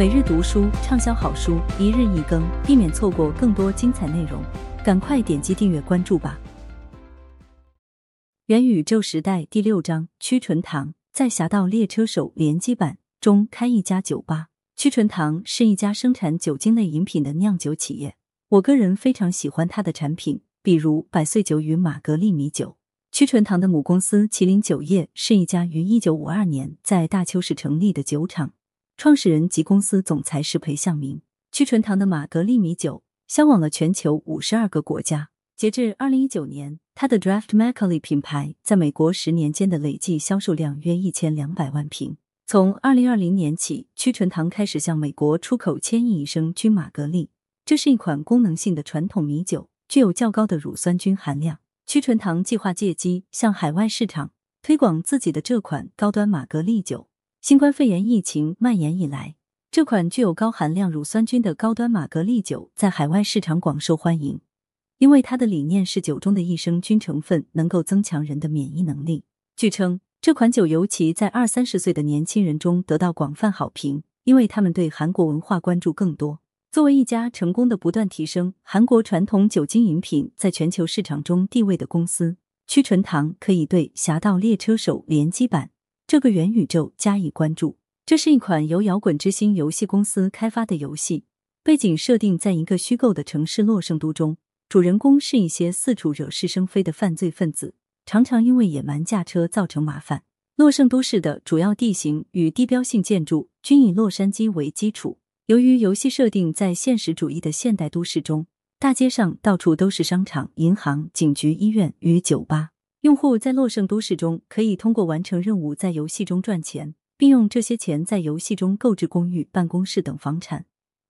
每日读书畅销好书，一日一更，避免错过更多精彩内容。赶快点击订阅关注吧！元宇宙时代第六章：屈纯堂在《侠盗猎车手》联机版中开一家酒吧。屈纯堂是一家生产酒精类饮品的酿酒企业，我个人非常喜欢它的产品，比如百岁酒与玛格丽米酒。屈纯堂的母公司麒麟酒业是一家于一九五二年在大邱市成立的酒厂。创始人及公司总裁是裴向明。屈纯堂的玛格丽米酒销往了全球五十二个国家。截至二零一九年，它的 Draft Macallie 品牌在美国十年间的累计销售量约一千两百万瓶。从二零二零年起，屈纯堂开始向美国出口千亿升均玛格丽，这是一款功能性的传统米酒，具有较高的乳酸菌含量。屈纯堂计划借机向海外市场推广自己的这款高端玛格丽酒。新冠肺炎疫情蔓延以来，这款具有高含量乳酸菌的高端玛格丽酒在海外市场广受欢迎，因为它的理念是酒中的益生菌成分能够增强人的免疫能力。据称，这款酒尤其在二三十岁的年轻人中得到广泛好评，因为他们对韩国文化关注更多。作为一家成功的不断提升韩国传统酒精饮品在全球市场中地位的公司，屈纯堂可以对《侠盗猎车手》联机版。这个元宇宙加以关注。这是一款由摇滚之星游戏公司开发的游戏，背景设定在一个虚构的城市洛圣都中，主人公是一些四处惹是生非的犯罪分子，常常因为野蛮驾车造成麻烦。洛圣都市的主要地形与地标性建筑均以洛杉矶为基础。由于游戏设定在现实主义的现代都市中，大街上到处都是商场、银行、警局、医院与酒吧。用户在洛圣都市中可以通过完成任务在游戏中赚钱，并用这些钱在游戏中购置公寓、办公室等房产，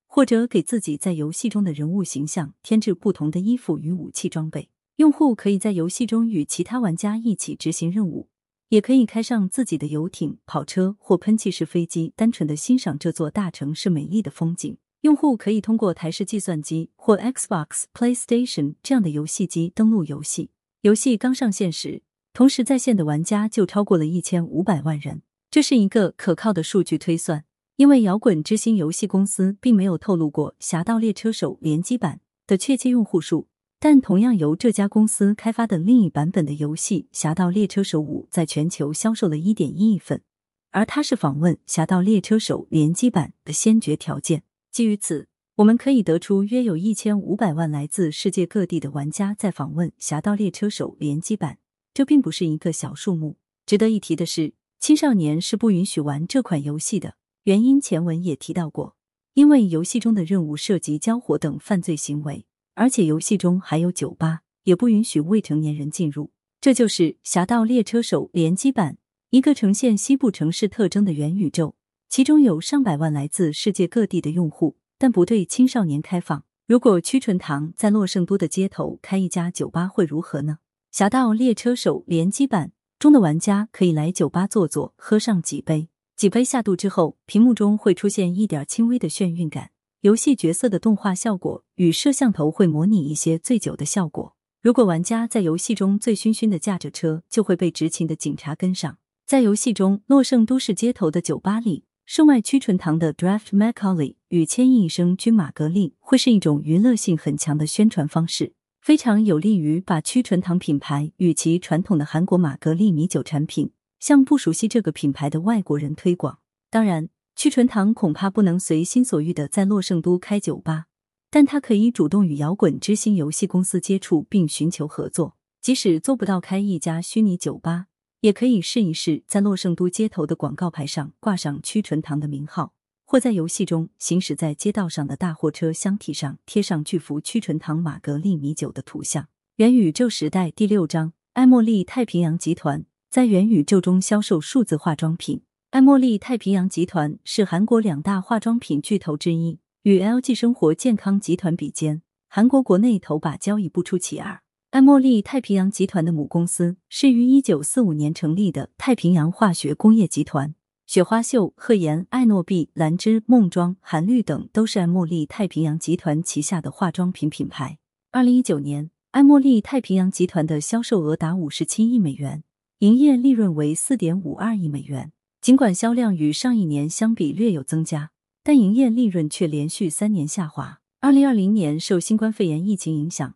或者给自己在游戏中的人物形象添置不同的衣服与武器装备。用户可以在游戏中与其他玩家一起执行任务，也可以开上自己的游艇、跑车或喷气式飞机，单纯的欣赏这座大城市美丽的风景。用户可以通过台式计算机或 Xbox、PlayStation 这样的游戏机登录游戏。游戏刚上线时，同时在线的玩家就超过了一千五百万人，这是一个可靠的数据推算。因为摇滚之星游戏公司并没有透露过《侠盗猎车手》联机版的确切用户数，但同样由这家公司开发的另一版本的游戏《侠盗猎车手五》在全球销售了一点一亿份，而它是访问《侠盗猎车手》联机版的先决条件。基于此。我们可以得出，约有一千五百万来自世界各地的玩家在访问《侠盗猎车手》联机版，这并不是一个小数目。值得一提的是，青少年是不允许玩这款游戏的，原因前文也提到过，因为游戏中的任务涉及交火等犯罪行为，而且游戏中还有酒吧，也不允许未成年人进入。这就是《侠盗猎车手》联机版，一个呈现西部城市特征的元宇宙，其中有上百万来自世界各地的用户。但不对青少年开放。如果屈纯堂在洛圣都的街头开一家酒吧会如何呢？侠盗猎车手联机版中的玩家可以来酒吧坐坐，喝上几杯。几杯下肚之后，屏幕中会出现一点轻微的眩晕感。游戏角色的动画效果与摄像头会模拟一些醉酒的效果。如果玩家在游戏中醉醺醺的驾着车，就会被执勤的警察跟上。在游戏中，洛圣都市街头的酒吧里。售卖屈纯堂的 Draft Macallie 与千亿升君玛格丽会是一种娱乐性很强的宣传方式，非常有利于把屈纯堂品牌与其传统的韩国玛格丽米酒产品向不熟悉这个品牌的外国人推广。当然，屈纯堂恐怕不能随心所欲的在洛圣都开酒吧，但他可以主动与摇滚之星游戏公司接触并寻求合作，即使做不到开一家虚拟酒吧。也可以试一试，在洛圣都街头的广告牌上挂上屈纯堂的名号，或在游戏中行驶在街道上的大货车箱体上贴上巨幅屈纯堂玛格丽米酒的图像。元宇宙时代第六章：爱茉莉太平洋集团在元宇宙中销售数字化妆品。爱茉莉太平洋集团是韩国两大化妆品巨头之一，与 LG 生活健康集团比肩，韩国国内头把交椅不出其二。爱茉莉太平洋集团的母公司是于一九四五年成立的太平洋化学工业集团。雪花秀、赫颜、爱诺碧、兰芝、梦妆、韩绿等都是爱茉莉太平洋集团旗下的化妆品品牌。二零一九年，爱茉莉太平洋集团的销售额达五十七亿美元，营业利润为四点五二亿美元。尽管销量与上一年相比略有增加，但营业利润却连续三年下滑。二零二零年受新冠肺炎疫情影响，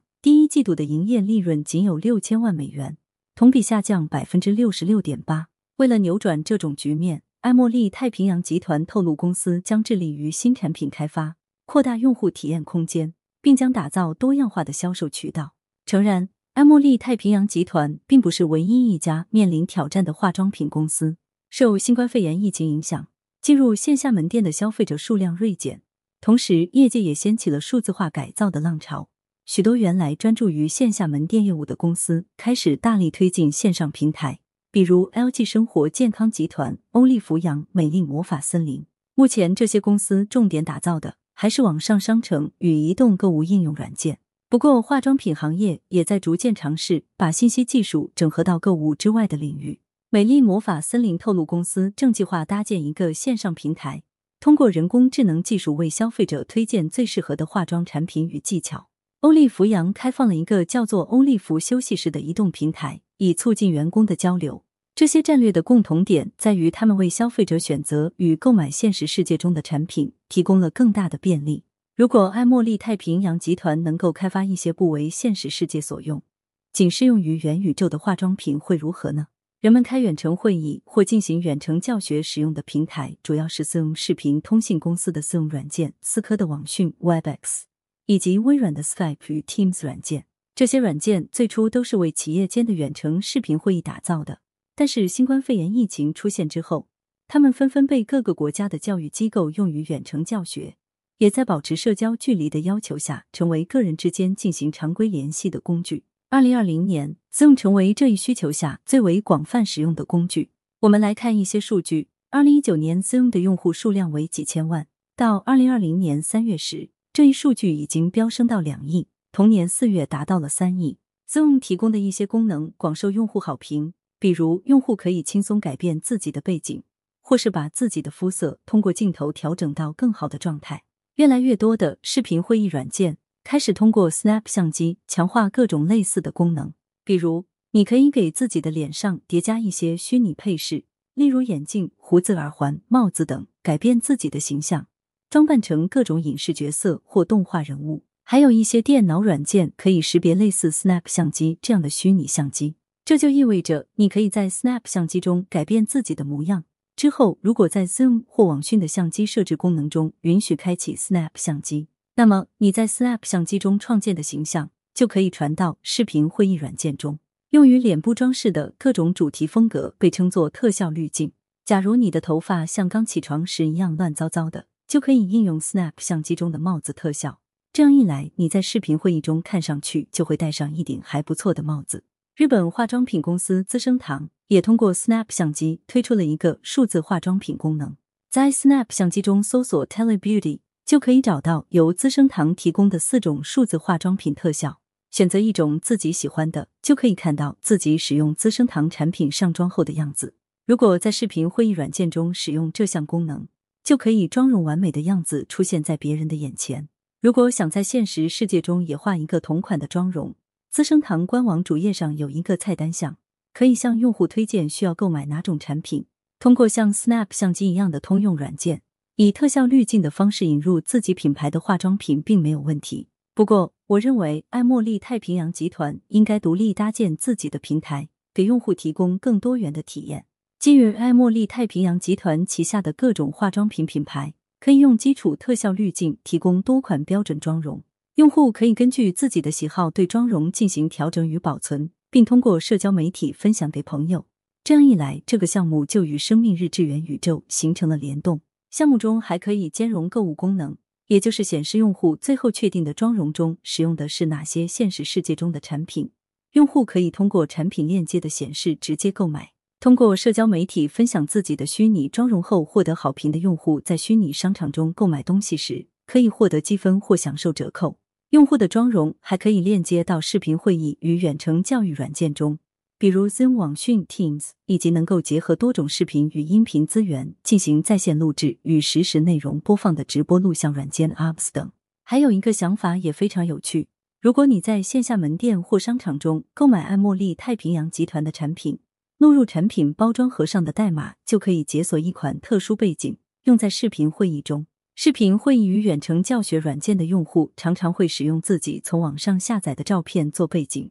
季度的营业利润仅有六千万美元，同比下降百分之六十六点八。为了扭转这种局面，爱茉莉太平洋集团透露，公司将致力于新产品开发，扩大用户体验空间，并将打造多样化的销售渠道。诚然，爱茉莉太平洋集团并不是唯一一家面临挑战的化妆品公司。受新冠肺炎疫情影响，进入线下门店的消费者数量锐减，同时业界也掀起了数字化改造的浪潮。许多原来专注于线下门店业务的公司开始大力推进线上平台。比如 LG 生活健康集团、欧丽福养、美丽魔法森林，目前这些公司重点打造的还是网上商城与移动购物应用软件。不过，化妆品行业也在逐渐尝试把信息技术整合到购物之外的领域。美丽魔法森林透露，公司正计划搭建一个线上平台，通过人工智能技术为消费者推荐最适合的化妆产品与技巧。欧丽福养开放了一个叫做“欧丽福休息室”的移动平台，以促进员工的交流。这些战略的共同点在于，他们为消费者选择与购买现实世界中的产品提供了更大的便利。如果爱茉莉太平洋集团能够开发一些不为现实世界所用、仅适用于元宇宙的化妆品，会如何呢？人们开远程会议或进行远程教学使用的平台，主要是 Zoom 视频通信公司的 Zoom 软件、思科的网讯 Webex。以及微软的 Skype 与 Teams 软件，这些软件最初都是为企业间的远程视频会议打造的。但是新冠肺炎疫情出现之后，他们纷纷被各个国家的教育机构用于远程教学，也在保持社交距离的要求下，成为个人之间进行常规联系的工具。二零二零年，Zoom 成为这一需求下最为广泛使用的工具。我们来看一些数据：二零一九年，Zoom 的用户数量为几千万，到二零二零年三月时。这一数据已经飙升到两亿，同年四月达到了三亿。Zoom 提供的一些功能广受用户好评，比如用户可以轻松改变自己的背景，或是把自己的肤色通过镜头调整到更好的状态。越来越多的视频会议软件开始通过 Snap 相机强化各种类似的功能，比如你可以给自己的脸上叠加一些虚拟配饰，例如眼镜、胡子、耳环、帽子等，改变自己的形象。装扮成各种影视角色或动画人物，还有一些电脑软件可以识别类似 Snap 相机这样的虚拟相机。这就意味着你可以在 Snap 相机中改变自己的模样。之后，如果在 Zoom 或网讯的相机设置功能中允许开启 Snap 相机，那么你在 Snap 相机中创建的形象就可以传到视频会议软件中。用于脸部装饰的各种主题风格被称作特效滤镜。假如你的头发像刚起床时一样乱糟糟的。就可以应用 Snap 相机中的帽子特效，这样一来，你在视频会议中看上去就会戴上一顶还不错的帽子。日本化妆品公司资生堂也通过 Snap 相机推出了一个数字化妆品功能，在 Snap 相机中搜索 Tele Beauty 就可以找到由资生堂提供的四种数字化妆品特效，选择一种自己喜欢的，就可以看到自己使用资生堂产品上妆后的样子。如果在视频会议软件中使用这项功能，就可以妆容完美的样子出现在别人的眼前。如果想在现实世界中也画一个同款的妆容，资生堂官网主页上有一个菜单项，可以向用户推荐需要购买哪种产品。通过像 Snap 相机一样的通用软件，以特效滤镜的方式引入自己品牌的化妆品，并没有问题。不过，我认为爱茉莉太平洋集团应该独立搭建自己的平台，给用户提供更多元的体验。基于爱茉莉太平洋集团旗下的各种化妆品品牌，可以用基础特效滤镜提供多款标准妆容。用户可以根据自己的喜好对妆容进行调整与保存，并通过社交媒体分享给朋友。这样一来，这个项目就与生命日志元宇宙形成了联动。项目中还可以兼容购物功能，也就是显示用户最后确定的妆容中使用的是哪些现实世界中的产品。用户可以通过产品链接的显示直接购买。通过社交媒体分享自己的虚拟妆容后获得好评的用户，在虚拟商场中购买东西时，可以获得积分或享受折扣。用户的妆容还可以链接到视频会议与远程教育软件中，比如 Zoom 网讯、Teams，以及能够结合多种视频与音频资源进行在线录制与实时内容播放的直播录像软件 Apps 等。还有一个想法也非常有趣：如果你在线下门店或商场中购买爱茉莉太平洋集团的产品。录入产品包装盒上的代码，就可以解锁一款特殊背景，用在视频会议中。视频会议与远程教学软件的用户常常会使用自己从网上下载的照片做背景，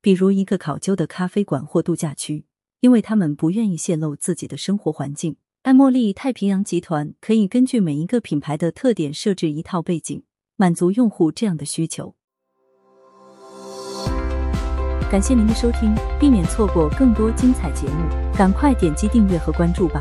比如一个考究的咖啡馆或度假区，因为他们不愿意泄露自己的生活环境。爱茉莉太平洋集团可以根据每一个品牌的特点设置一套背景，满足用户这样的需求。感谢您的收听，避免错过更多精彩节目，赶快点击订阅和关注吧。